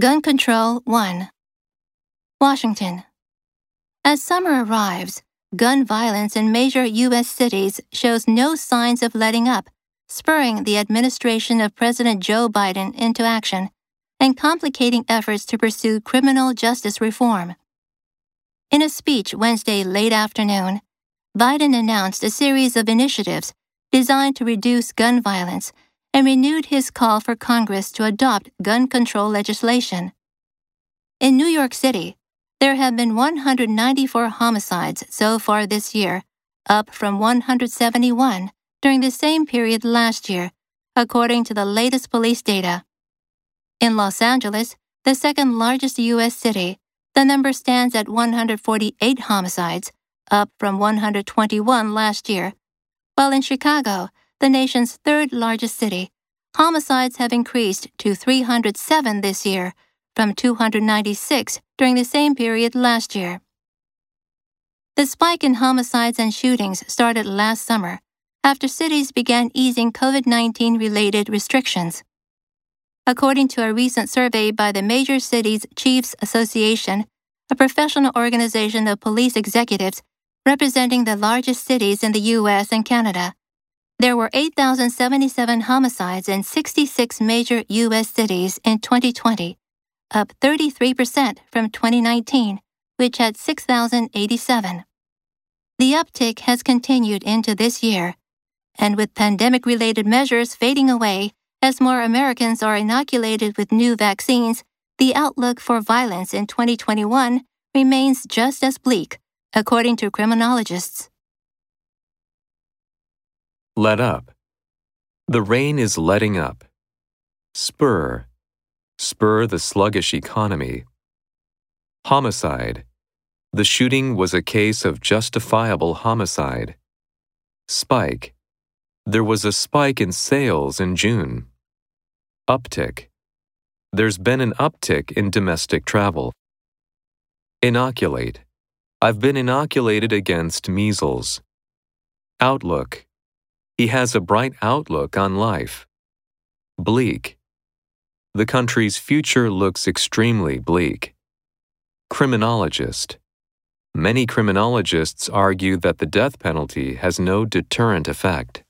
Gun Control 1. Washington. As summer arrives, gun violence in major U.S. cities shows no signs of letting up, spurring the administration of President Joe Biden into action and complicating efforts to pursue criminal justice reform. In a speech Wednesday late afternoon, Biden announced a series of initiatives designed to reduce gun violence and renewed his call for Congress to adopt gun control legislation. In New York City, there have been 194 homicides so far this year, up from 171 during the same period last year, according to the latest police data. In Los Angeles, the second largest U.S. city, the number stands at 148 homicides, up from 121 last year, while in Chicago, the nation's third largest city, homicides have increased to 307 this year from 296 during the same period last year. The spike in homicides and shootings started last summer after cities began easing COVID 19 related restrictions. According to a recent survey by the Major Cities Chiefs Association, a professional organization of police executives representing the largest cities in the U.S. and Canada, there were 8,077 homicides in 66 major U.S. cities in 2020, up 33% from 2019, which had 6,087. The uptick has continued into this year, and with pandemic related measures fading away as more Americans are inoculated with new vaccines, the outlook for violence in 2021 remains just as bleak, according to criminologists. Let up. The rain is letting up. Spur spur the sluggish economy. Homicide. The shooting was a case of justifiable homicide. Spike. There was a spike in sales in June. Uptick. There's been an uptick in domestic travel. Inoculate. I've been inoculated against measles. Outlook. He has a bright outlook on life. Bleak. The country's future looks extremely bleak. Criminologist. Many criminologists argue that the death penalty has no deterrent effect.